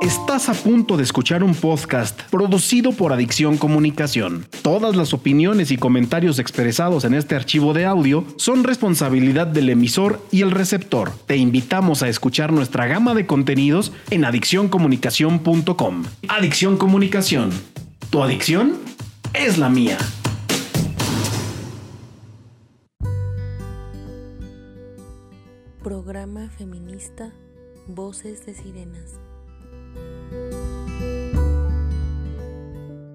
Estás a punto de escuchar un podcast producido por Adicción Comunicación. Todas las opiniones y comentarios expresados en este archivo de audio son responsabilidad del emisor y el receptor. Te invitamos a escuchar nuestra gama de contenidos en adiccioncomunicación.com. Adicción Comunicación. ¿Tu adicción? Es la mía. Programa feminista Voces de Sirenas. thank you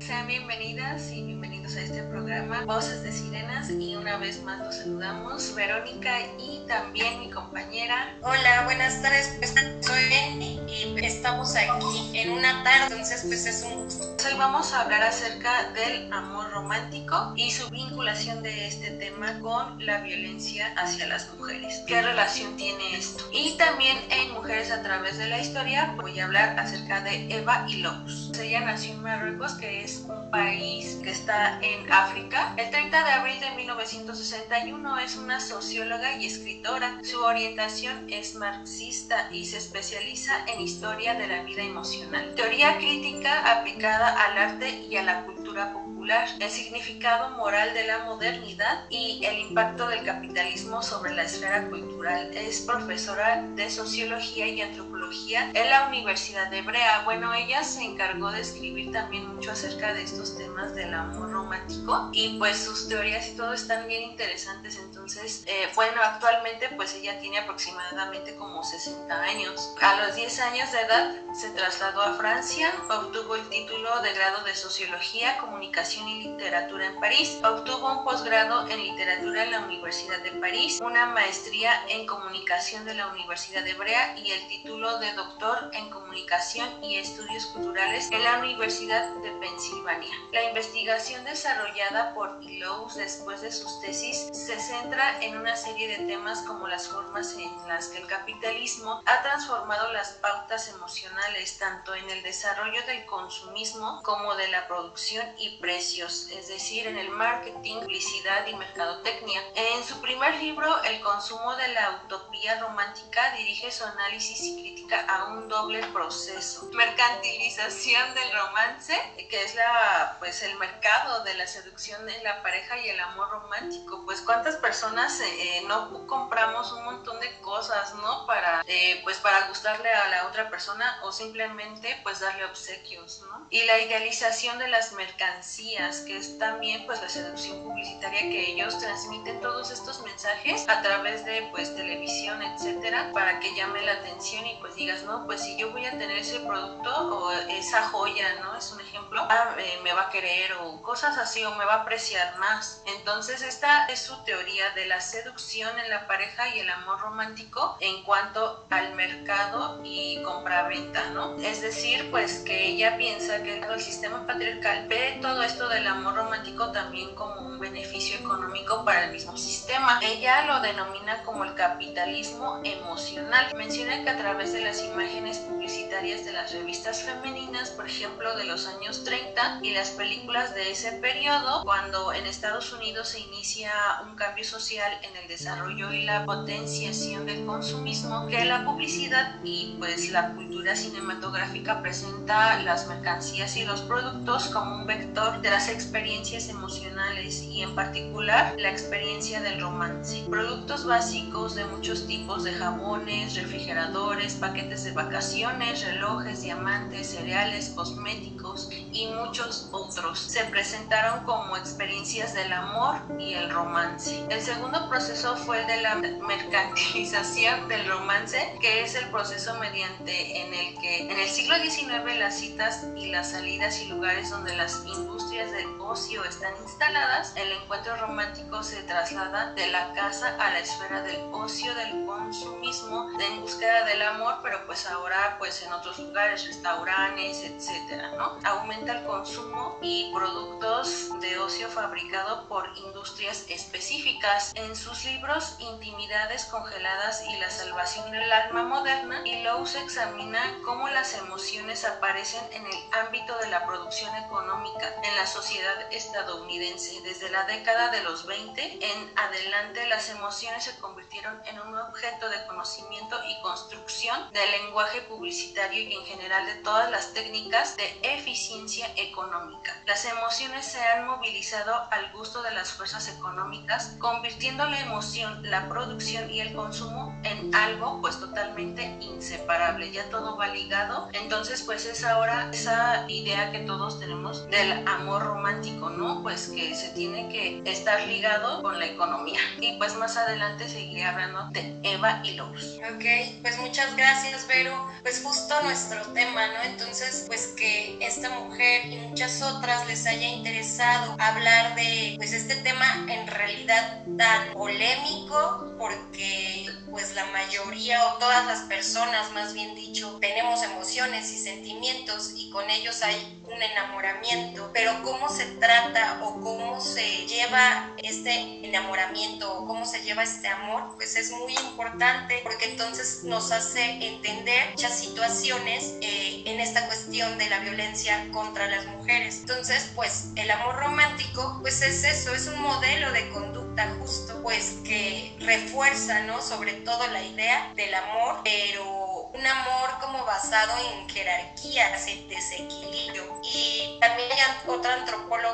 Sean bienvenidas y bienvenidos a este programa Voces de Sirenas y una vez más los saludamos Verónica y también mi compañera. Hola, buenas tardes, pues, soy Benny y estamos aquí en una tarde, entonces pues es un gusto. Hoy vamos a hablar acerca del amor romántico y su vinculación de este tema con la violencia hacia las mujeres. ¿Qué relación tiene esto? Y también en Mujeres a través de la historia voy a hablar acerca de Eva y Lobos. Ella nació en Marruecos, que es un país que está en África. El 30 de abril de 1961 es una socióloga y escritora. Su orientación es marxista y se especializa en historia de la vida emocional. Teoría crítica aplicada al arte y a la cultura popular, el significado moral de la modernidad y el impacto del capitalismo sobre la esfera cultural. Es profesora de sociología y antropología en la Universidad de Brea. Bueno, ella se encargó de escribir también mucho acerca de estos temas del amor romántico y pues sus teorías y todo están bien interesantes. Entonces, eh, bueno, actualmente pues ella tiene aproximadamente como 60 años. A los 10 años de edad se trasladó a Francia, obtuvo el título de grado de Sociología, Comunicación y Literatura en París, obtuvo un posgrado en Literatura en la Universidad de París, una maestría en Comunicación de la Universidad de Brea y el título de Doctor en Comunicación y Estudios Culturales en la Universidad de Pensilvania. La investigación desarrollada por Illouz después de sus tesis se centra en una serie de temas como las formas en las que el capitalismo ha transformado las pautas emocionales tanto en el desarrollo del consumismo como de la producción y precios, es decir, en el marketing, publicidad y mercadotecnia. En su primer libro, El consumo de la utopía romántica, dirige su análisis y crítica a un doble proceso. Mercantilización del romance, que es la pues el mercado de la seducción en la pareja y el amor romántico. Pues cuántas personas eh, no compramos un montón de cosas, ¿no? Para eh, pues para gustarle a la otra persona o simplemente pues darle obsequios, ¿no? Y la idealización de las mercancías, que es también pues la seducción publicitaria que ellos transmiten todos estos mensajes a través de pues televisión, etcétera, para que llame la atención y pues digas, no, pues si yo voy a tener ese producto o esa joya, ¿no? Es un ejemplo, ah, eh, me va a querer o cosas así o me va a apreciar más. Entonces esta es su teoría de la seducción en la pareja y el amor romántico en cuanto al mercado y compra-venta, ¿no? Es decir, pues que ella piensa que el sistema patriarcal ve todo esto del amor romántico también como un beneficio económico para el mismo sistema. Ella lo denomina como el capitalismo emocional. Menciona que a través de las imágenes publicitarias de las revistas femeninas, por ejemplo, de los años 30 y las películas de ese periodo, cuando en Estados Unidos se inicia un cambio social en el desarrollo y la potenciación del consumismo, que la publicidad y pues la cultura cinematográfica presenta las mercancías y los productos como un vector las experiencias emocionales y en particular la experiencia del romance. Productos básicos de muchos tipos de jabones, refrigeradores, paquetes de vacaciones, relojes, diamantes, cereales, cosméticos y muchos otros se presentaron como experiencias del amor y el romance. El segundo proceso fue el de la mercantilización del romance, que es el proceso mediante en el que en el siglo XIX las citas y las salidas y lugares donde las industrias industrias del ocio están instaladas, el encuentro romántico se traslada de la casa a la esfera del ocio, del consumismo, en búsqueda del amor, pero pues ahora pues en otros lugares, restaurantes, etcétera, ¿no? Aumenta el consumo y productos de ocio fabricado por industrias específicas. En sus libros Intimidades congeladas y la salvación del alma moderna, Lowe examina cómo las emociones aparecen en el ámbito de la producción económica en la sociedad estadounidense. Desde la década de los 20 en adelante las emociones se convirtieron en un objeto de conocimiento y construcción del lenguaje publicitario y en general de todas las técnicas de eficiencia económica. Las emociones se han movilizado al gusto de las fuerzas económicas, convirtiendo la emoción, la producción y el consumo en algo pues totalmente inseparable. Ya todo va ligado. Entonces pues es ahora esa idea que todos tenemos del amor romántico, ¿no? Pues que se tiene que estar ligado con la economía. Y pues más adelante seguiré hablando de Eva y Lourdes. Ok, pues muchas gracias, Vero. Pues justo nuestro tema, ¿no? Entonces, pues que esta mujer y muchas otras les haya interesado hablar de pues este tema en realidad tan polémico porque pues la mayoría o todas las personas, más bien dicho, tenemos emociones y sentimientos y con ellos hay un enamoramiento, pero cómo se trata o cómo se lleva este enamoramiento o cómo se lleva este amor, pues es muy importante porque entonces nos hace entender muchas situaciones eh, en esta cuestión de la violencia contra las mujeres. Entonces, pues el amor romántico, pues es eso, es un modelo de conducta justo, pues que refuerza, ¿no? Sobre todo la idea del amor, pero un amor como basado en jerarquías, en desequilibrio. Y también hay otra antropóloga,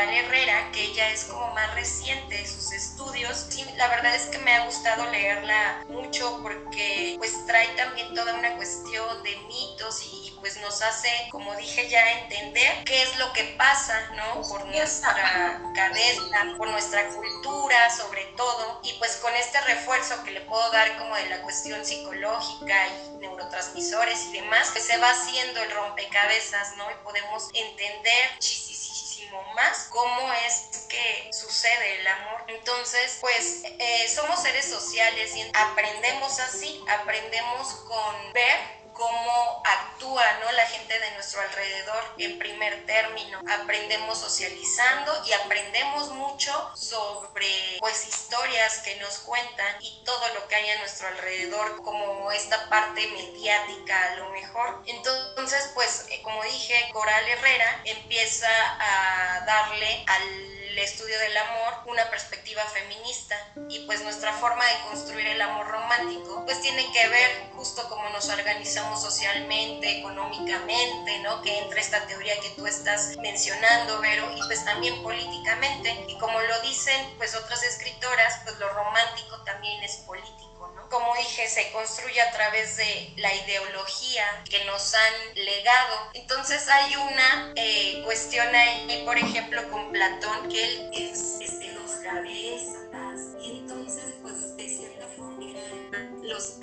Coral Herrera, que ella es como más reciente de sus estudios. Sí, la verdad es que me ha gustado leerla mucho porque pues trae también toda una cuestión de mitos y pues nos hace, como dije ya, entender qué es lo que pasa, ¿no? Por nuestra cabeza, por nuestra cultura sobre todo. Y pues con este refuerzo que le puedo dar como de la cuestión psicológica y neurotransmisores y demás, que se va haciendo el rompecabezas, ¿no? Y podemos entender muchísimo más cómo es que sucede el amor. Entonces, pues eh, somos seres sociales y aprendemos así, aprendemos con ver cómo actúa ¿no? la gente de nuestro alrededor en primer término. Aprendemos socializando y aprendemos mucho sobre pues historias que nos cuentan y todo lo que hay a nuestro alrededor como esta parte mediática a lo mejor. Entonces pues eh, como dije, Coral Herrera empieza a darle al estudio del amor una perspectiva feminista y pues nuestra forma de construir el amor romántico pues tiene que ver justo como nos organizamos socialmente, económicamente, ¿no? Que entra esta teoría que tú estás mencionando, Vero, y pues también políticamente y como lo dicen pues otras escritoras, pues lo romántico también es político como dije, se construye a través de la ideología que nos han legado. Entonces hay una eh, cuestión ahí, por ejemplo, con Platón, que él es, de dos cabezas, y entonces, pues, de cierta forma, los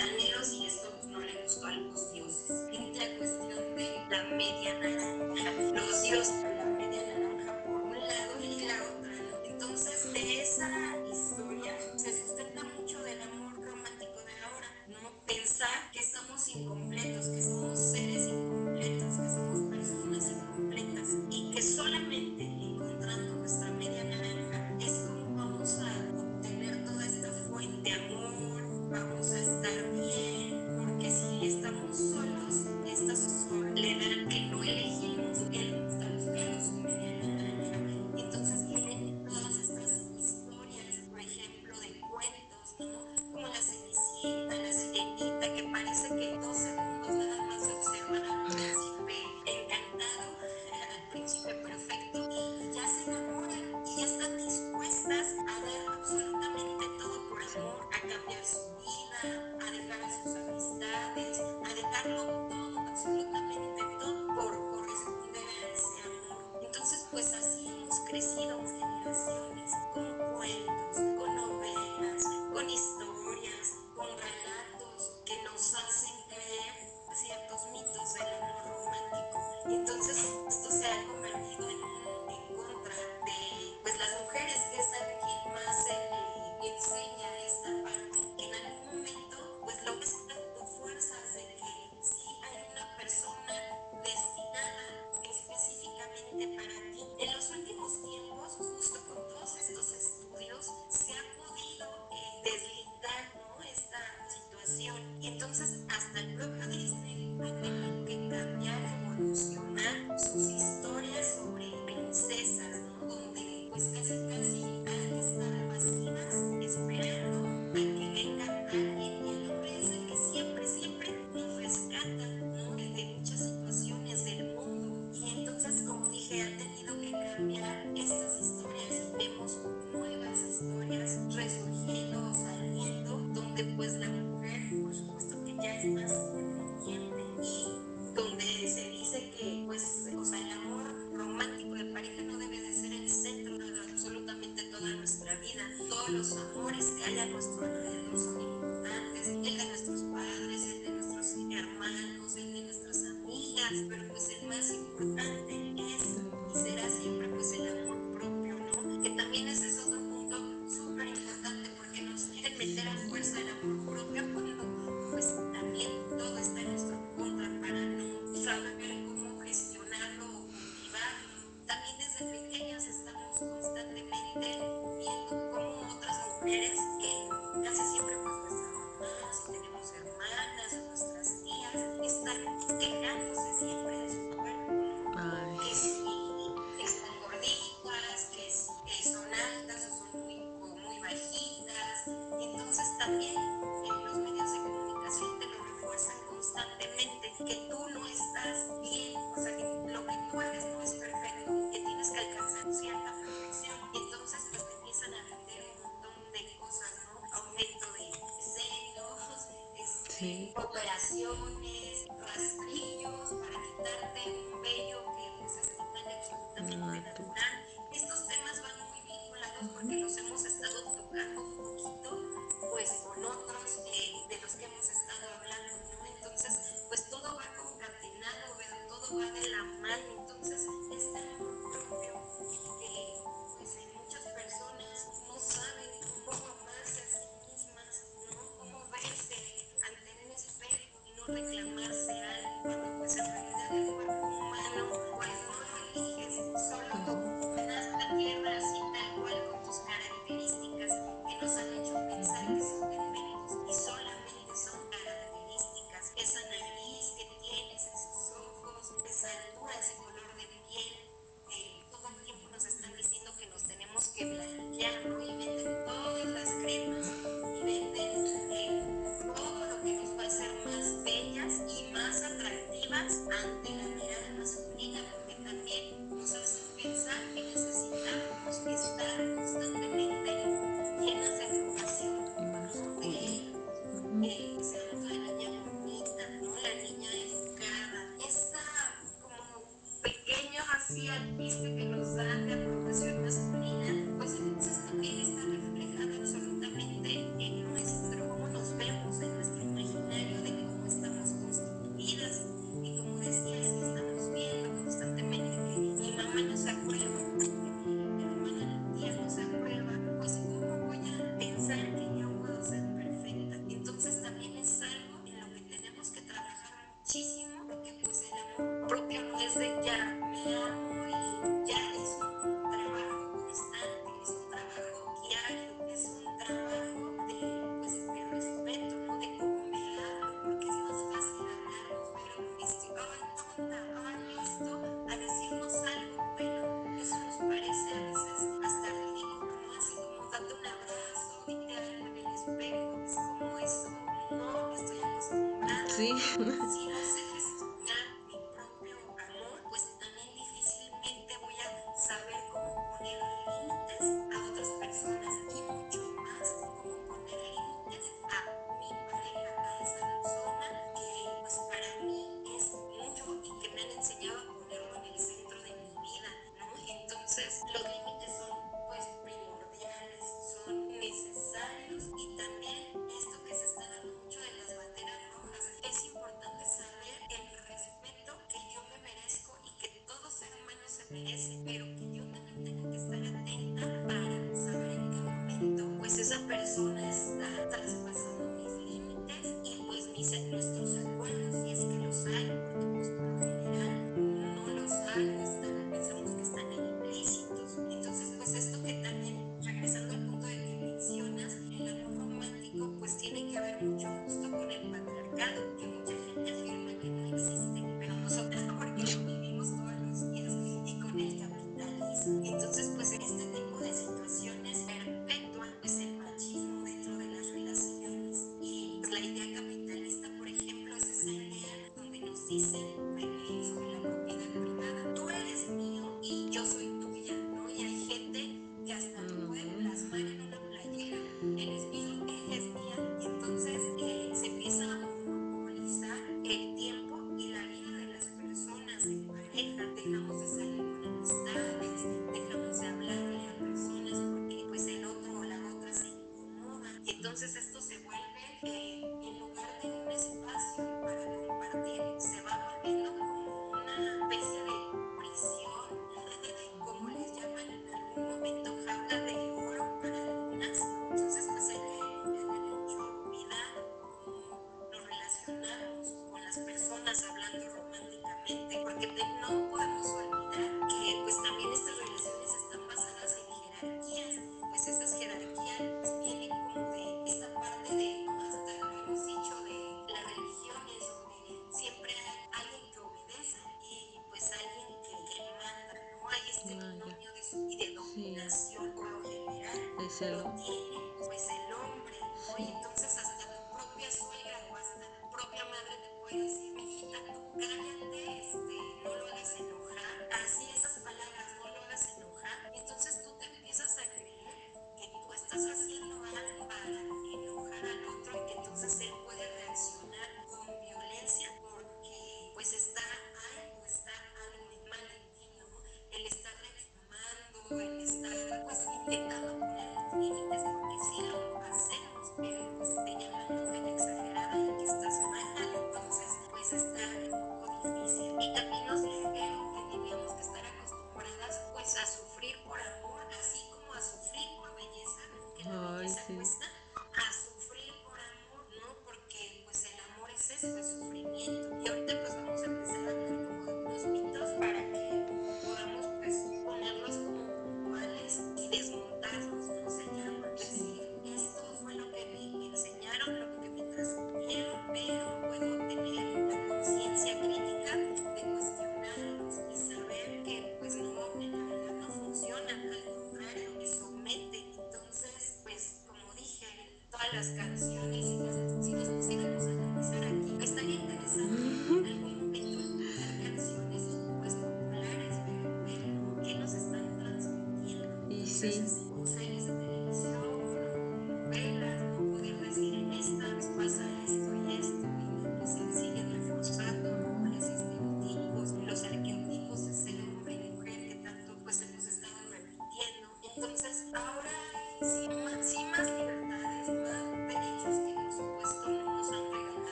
crecido. generaciones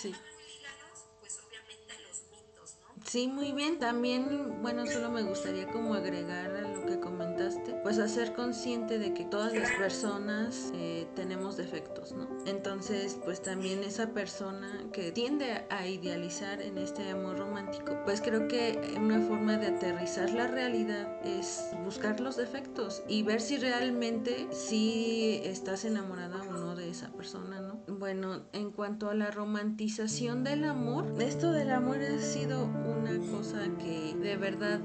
Sí. Pues. Sí, muy bien. También, bueno, solo me gustaría como agregar a lo que comentaste, pues hacer consciente de que todas las personas eh, tenemos defectos, ¿no? Entonces, pues también esa persona que tiende a idealizar en este amor romántico, pues creo que una forma de aterrizar la realidad es buscar los defectos y ver si realmente si estás enamorada o no esa persona, ¿no? Bueno, en cuanto a la romantización del amor, esto del amor ha sido una cosa que de verdad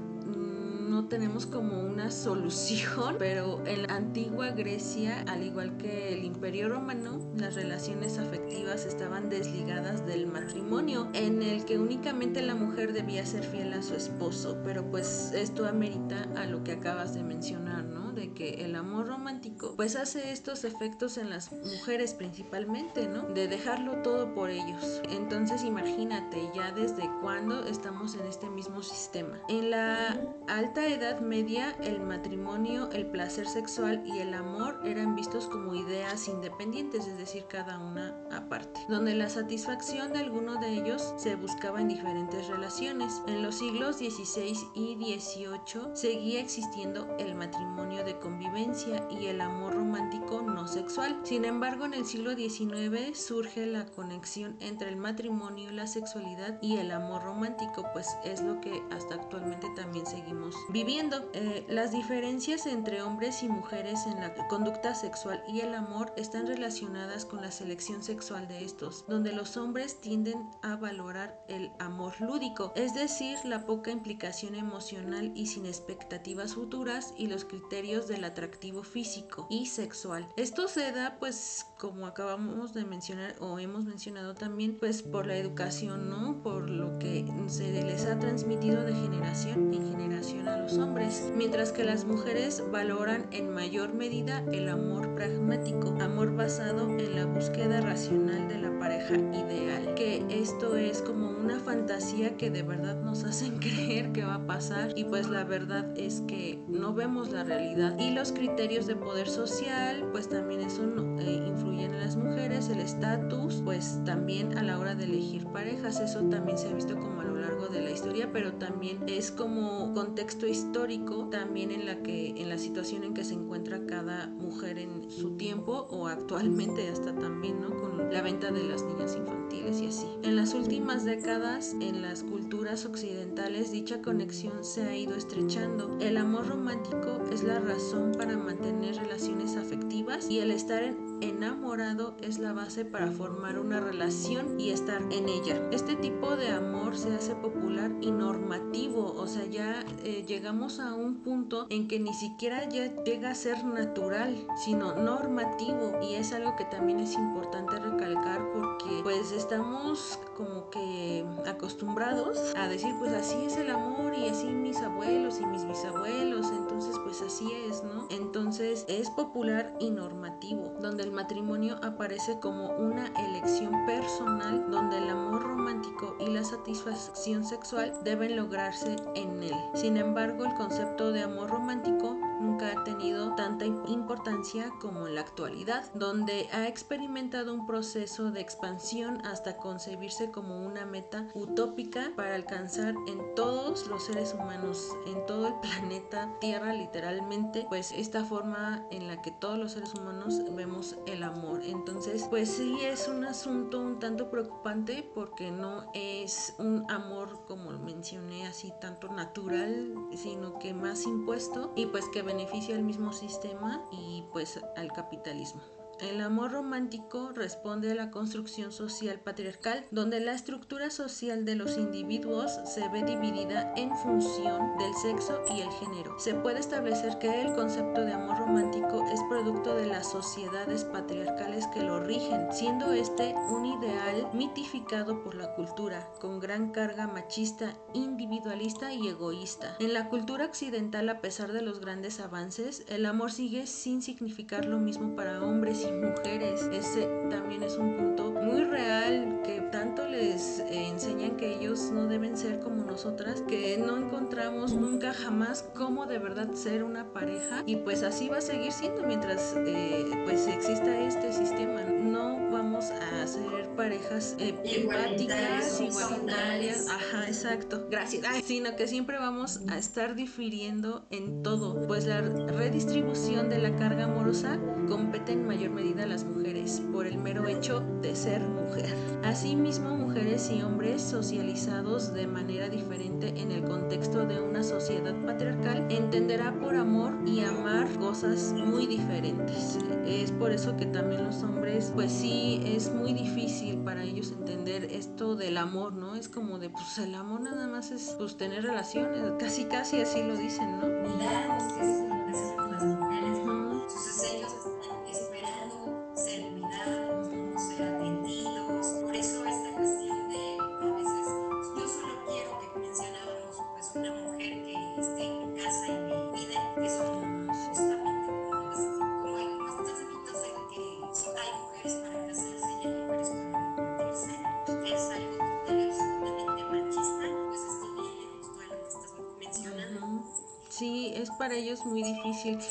no tenemos como una solución, pero en la antigua Grecia, al igual que el Imperio Romano, las relaciones afectivas estaban desligadas del matrimonio, en el que únicamente la mujer debía ser fiel a su esposo, pero pues esto amerita a lo que acabas de mencionar, ¿no? De que el amor romántico pues hace estos efectos en las mujeres principalmente, ¿no? De dejarlo todo por ellos. Entonces imagínate ya desde cuándo estamos en este mismo sistema. En la alta Edad Media, el matrimonio, el placer sexual y el amor eran vistos como ideas independientes, es decir, cada una aparte, donde la satisfacción de alguno de ellos se buscaba en diferentes relaciones. En los siglos XVI y XVIII seguía existiendo el matrimonio de convivencia y el amor romántico no sexual. Sin embargo, en el siglo XIX surge la conexión entre el matrimonio, la sexualidad y el amor romántico, pues es lo que hasta actualmente también seguimos viviendo. Eh, las diferencias entre hombres y mujeres en la conducta sexual y el amor están relacionadas con la selección sexual de estos, donde los hombres tienden a valorar el amor lúdico, es decir, la poca implicación emocional y sin expectativas futuras y los criterios del atractivo físico sexual. Esto se da pues como acabamos de mencionar o hemos mencionado también pues por la educación, ¿no? Por lo que se les ha transmitido de generación en generación a los hombres, mientras que las mujeres valoran en mayor medida el amor pragmático, amor basado en la búsqueda racional de la pareja ideal, que esto es como una fantasía que de verdad nos hacen creer que va a pasar. Y pues la verdad es que no vemos la realidad. Y los criterios de poder social pues también eso eh, influyen en las mujeres, el estatus pues también a la hora de elegir parejas, eso también se ha visto como a lo largo de la historia, pero también es como contexto histórico también en la que en la situación en que se encuentra cada mujer en su tiempo o actualmente hasta también no con la venta de las niñas infantiles y así. En las últimas décadas en las culturas occidentales dicha conexión se ha ido estrechando. El amor romántico es la razón para mantener relaciones afectivas y el estar enamorado es la base para formar una relación y estar en ella este tipo de amor se hace popular y normativo o sea ya eh, llegamos a un punto en que ni siquiera ya llega a ser natural, sino normativo. Y es algo que también es importante recalcar porque pues estamos como que acostumbrados a decir pues así es el amor y así mis abuelos y mis bisabuelos. Entonces pues así es, ¿no? Entonces es popular y normativo, donde el matrimonio aparece como una elección personal, donde el amor romántico y la satisfacción sexual deben lograrse en él. Sin embargo, el concepto de amor romántico nunca ha tenido tanta importancia como en la actualidad, donde ha experimentado un proceso de expansión hasta concebirse como una meta utópica para alcanzar en todos los seres humanos, en todo el planeta Tierra literalmente, pues esta forma en la que todos los seres humanos vemos el amor. Entonces, pues sí es un asunto un tanto preocupante porque no es un amor como mencioné así tanto natural, sino que más impuesto y pues que beneficia al mismo sistema y pues al capitalismo. El amor romántico responde a la construcción social patriarcal, donde la estructura social de los individuos se ve dividida en función del sexo y el género. Se puede establecer que el concepto de amor romántico es producto de las sociedades patriarcales que lo rigen, siendo este un ideal mitificado por la cultura, con gran carga machista, individualista y egoísta. En la cultura occidental, a pesar de los grandes avances, el amor sigue sin significar lo mismo para hombres mujeres. Ese también es un punto muy real que tanto les eh, enseñan que ellos no deben ser como nosotras, que no encontramos nunca jamás cómo de verdad ser una pareja y pues así va a seguir siendo mientras eh, pues exista este sistema. No vamos vamos a ser parejas eh, empáticas, igualitarias, ajá, exacto, gracias, sino que siempre vamos a estar difiriendo en todo, pues la redistribución de la carga amorosa compete en mayor medida a las mujeres por el mero hecho de ser mujer. Asimismo, mujeres y hombres socializados de manera diferente en el contexto de una sociedad patriarcal entenderá por amor y amar cosas muy diferentes. Es por eso que también los hombres, pues sí, es muy difícil para ellos entender esto del amor, ¿no? Es como de, pues el amor nada más es pues tener relaciones, casi casi así lo dicen, ¿no? para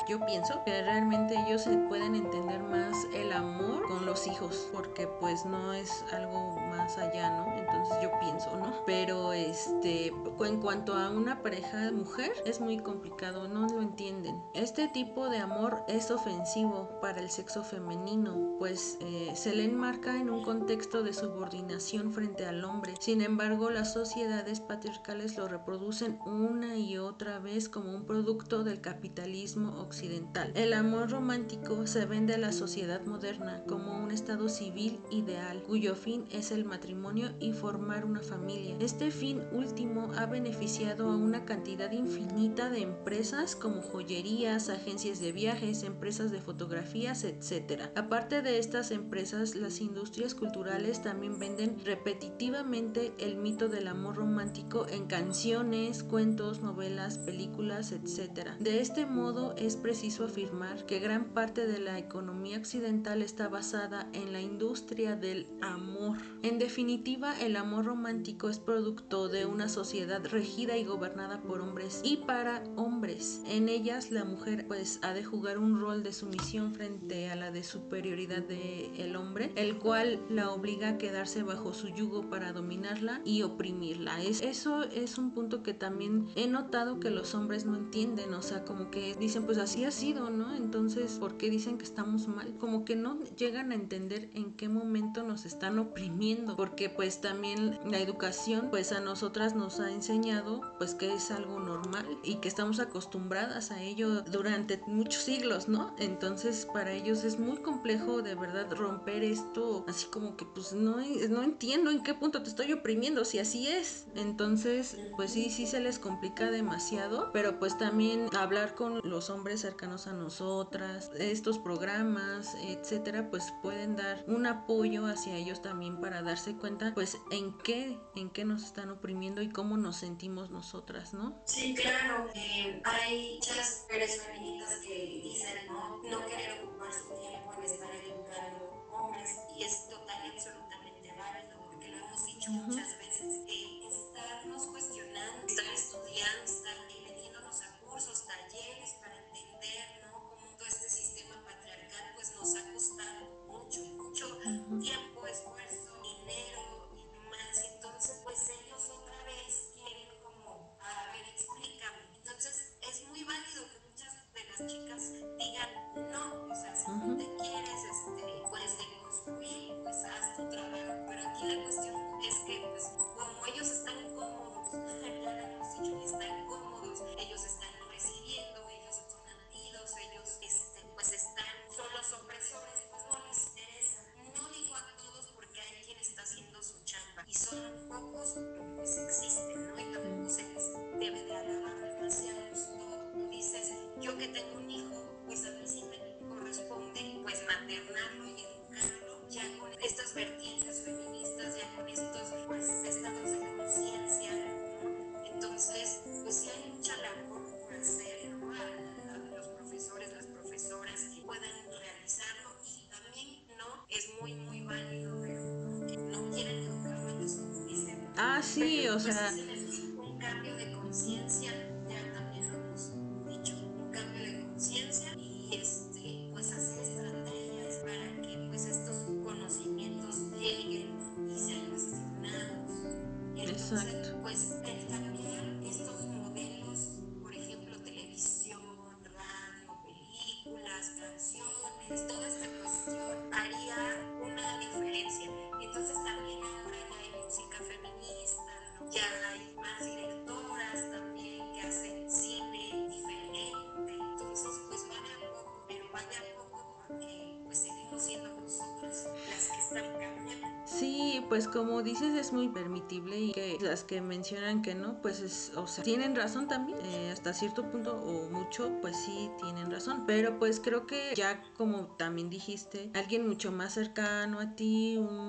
Yo pienso que realmente ellos pueden porque pues no es algo más allá, ¿no? Entonces yo pienso, ¿no? Pero este, en cuanto a una pareja de mujer, es muy complicado, no lo entienden. Este tipo de amor es ofensivo para el sexo femenino, pues eh, se le enmarca en un contexto de subordinación frente al hombre. Sin embargo, las sociedades patriarcales lo reproducen una y otra vez como un producto del capitalismo occidental. El amor romántico se vende a la sociedad moderna como un estado civil ideal, cuyo fin es el matrimonio y formar una familia. Este fin último ha beneficiado a una cantidad infinita de empresas como joyerías, agencias de viajes, empresas de fotografías, etc. Aparte de estas empresas, las industrias culturales también venden repetitivamente el mito del amor romántico en canciones, cuentos, novelas, películas, etc. De este modo es preciso afirmar que gran parte de la economía occidental está basada en la industria del amor. En definitiva, el amor romántico es producto de una sociedad regida y gobernada por hombres y para hombres. En ellas la mujer pues ha de jugar un rol de sumisión frente a la de superioridad del hombre, el cual la obliga a quedarse bajo su yugo para dominarla y oprimirla. Es, eso es un punto que también he notado que los hombres no entienden, o sea, como que dicen pues así ha sido, ¿no? Entonces, ¿por qué dicen que estamos mal? Como que no llegan a entender en qué momento nos están oprimiendo, porque pues también la educación pues a nosotras nos ha enseñado pues que es algo normal y que estamos acostumbradas a ello durante muchos siglos, ¿no? Entonces para ellos es muy complejo de verdad romper esto, así como que pues no, no entiendo en qué punto te estoy oprimiendo, si así es. Entonces pues sí, sí se les complica demasiado, pero pues también hablar con los hombres cercanos a nosotras, estos programas, etcétera, pues pueden dar un apoyo hacia ellos también para darse cuenta pues en qué, en qué nos están oprimiendo y cómo nos sentimos nosotras, ¿no? Sí, claro. Eh, hay muchas mujeres que dicen no, no querer ocupar su tiempo en estar educando hombres y es total y absolutamente válido porque lo hemos dicho muchas veces. Eh, estarnos cuestionando, estar estudiando, estar sí, pero, como dices es muy permitible y que las que mencionan que no, pues es, o sea, tienen razón también, eh, hasta cierto punto o mucho, pues sí tienen razón, pero pues creo que ya como también dijiste, alguien mucho más cercano a ti, un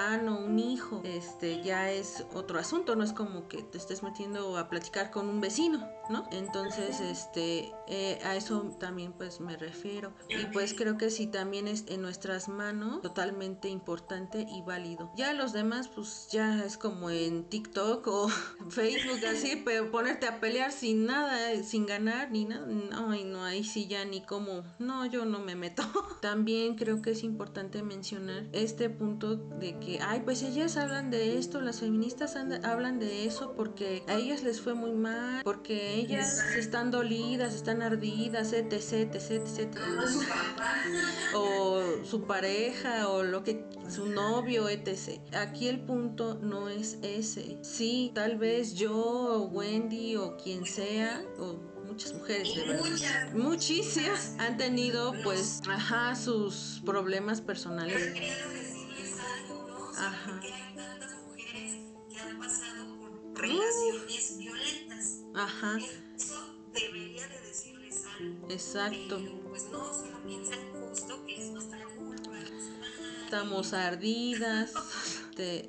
hermano, un hijo, este ya es otro asunto, no es como que te estés metiendo a platicar con un vecino, ¿no? Entonces, este, eh, a eso también pues me refiero y pues creo que sí también es en nuestras manos totalmente importante y válido. Ya los demás, pues ya es como en TikTok o Facebook, así, pero ponerte a pelear sin nada, sin ganar ni nada. No, no, ahí sí ya ni como, no, yo no me meto. También creo que es importante mencionar este punto de que, ay, pues ellas hablan de esto, las feministas hablan de eso porque a ellas les fue muy mal, porque ellas están dolidas, están ardidas, etc, etc, etc. O su pareja o lo que su novio, etc. Aquí el punto no es ese. Sí, tal vez yo, Wendy o quien sea, o muchas mujeres de verdad. Muchísimas han tenido pues, ajá, sus problemas personales. Ajá. hay tantas mujeres que han pasado por relaciones violentas. Ajá. Eso debería de decirles algo. Exacto. Pero, pues no, solo piensan justo que es nuestra culpa. Estamos ardidas.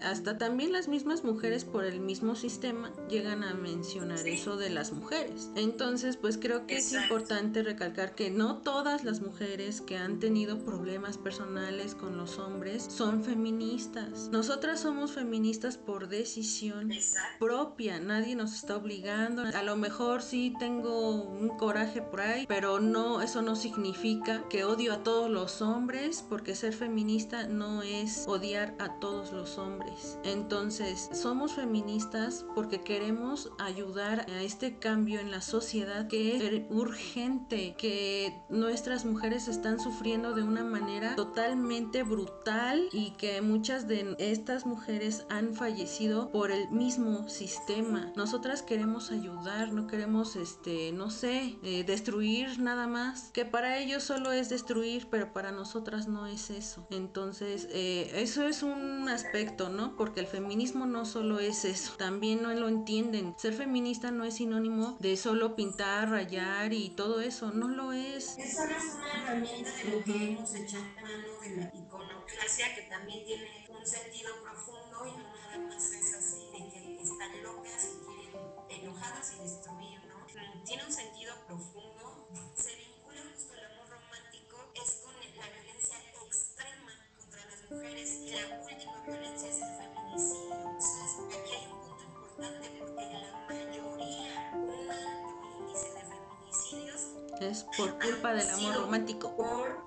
hasta también las mismas mujeres por el mismo sistema llegan a mencionar eso de las mujeres. Entonces, pues creo que es importante recalcar que no todas las mujeres que han tenido problemas personales con los hombres son feministas. Nosotras somos feministas por decisión propia, nadie nos está obligando. A lo mejor sí tengo un coraje por ahí, pero no, eso no significa que odio a todos los hombres, porque ser feminista no es odiar a todos los hombres hombres. Entonces, somos feministas porque queremos ayudar a este cambio en la sociedad que es urgente, que nuestras mujeres están sufriendo de una manera totalmente brutal y que muchas de estas mujeres han fallecido por el mismo sistema. Nosotras queremos ayudar, no queremos, este, no sé, eh, destruir nada más, que para ellos solo es destruir, pero para nosotras no es eso. Entonces, eh, eso es un aspecto ¿no? Porque el feminismo no solo es eso, también no lo entienden. Ser feminista no es sinónimo de solo pintar, rayar y todo eso, no lo es. Esa es una herramienta de lo que hemos echado mano de la iconoclasia que también tiene un sentido profundo y no nada más es así de que están locas y quieren enojadas y destruir, ¿no? Tiene un sentido profundo, es por culpa del amor romántico. Por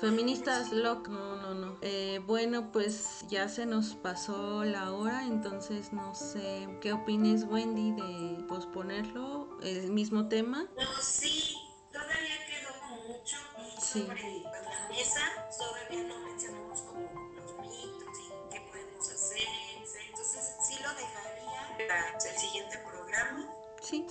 Feministas loc, no, no, no. Eh, bueno, pues ya se nos pasó la hora, entonces no sé qué opines Wendy de posponerlo, el mismo tema. No, sí, todavía quedó mucho sí. sobre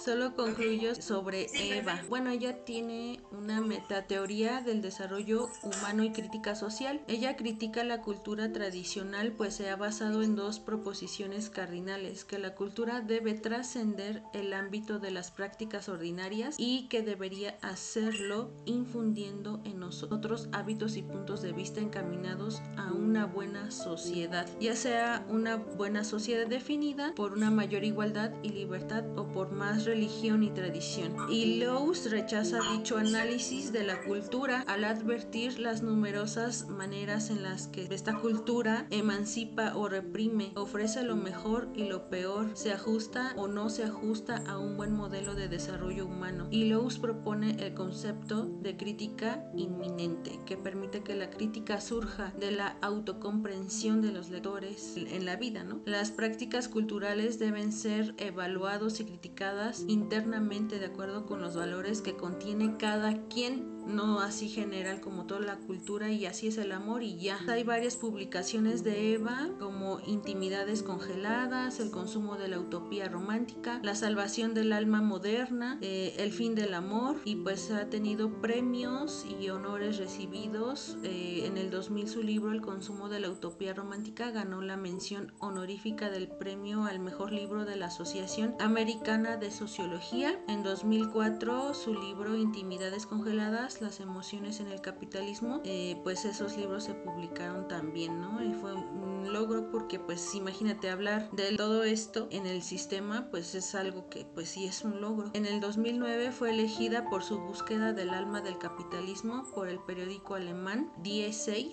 solo concluyo sobre Eva. Bueno, ella tiene una metateoría del desarrollo humano y crítica social. Ella critica la cultura tradicional pues se ha basado en dos proposiciones cardinales, que la cultura debe trascender el ámbito de las prácticas ordinarias y que debería hacerlo infundiendo en nosotros hábitos y puntos de vista encaminados a una buena sociedad, ya sea una buena sociedad definida por una mayor igualdad y libertad o por más religión y tradición. Y Lowe's rechaza dicho análisis de la cultura al advertir las numerosas maneras en las que esta cultura emancipa o reprime, ofrece lo mejor y lo peor, se ajusta o no se ajusta a un buen modelo de desarrollo humano. Y Lowe's propone el concepto de crítica inminente, que permite que la crítica surja de la autocomprensión de los lectores en la vida, ¿no? Las prácticas culturales deben ser evaluados y criticados internamente de acuerdo con los valores que contiene cada quien no así general como toda la cultura y así es el amor y ya. Hay varias publicaciones de Eva como Intimidades congeladas, El consumo de la utopía romántica, La salvación del alma moderna, eh, El fin del amor y pues ha tenido premios y honores recibidos. Eh, en el 2000 su libro El consumo de la utopía romántica ganó la mención honorífica del premio al mejor libro de la Asociación Americana de Sociología. En 2004 su libro Intimidades congeladas las emociones en el capitalismo, eh, pues esos libros se publicaron también, ¿no? Y fue un logro porque pues imagínate hablar de todo esto en el sistema, pues es algo que pues sí es un logro. En el 2009 fue elegida por su búsqueda del alma del capitalismo por el periódico alemán Die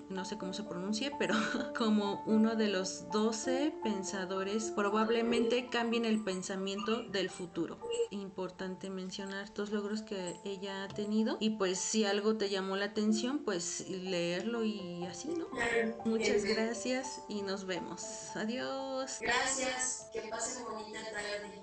no sé cómo se pronuncie, pero como uno de los 12 pensadores probablemente cambien el pensamiento del futuro. Importante mencionar estos logros que ella ha tenido y pues si algo te llamó la atención, pues leerlo y así, ¿no? Muchas gracias y nos vemos. Adiós. Gracias. Que pasen bonita tarde.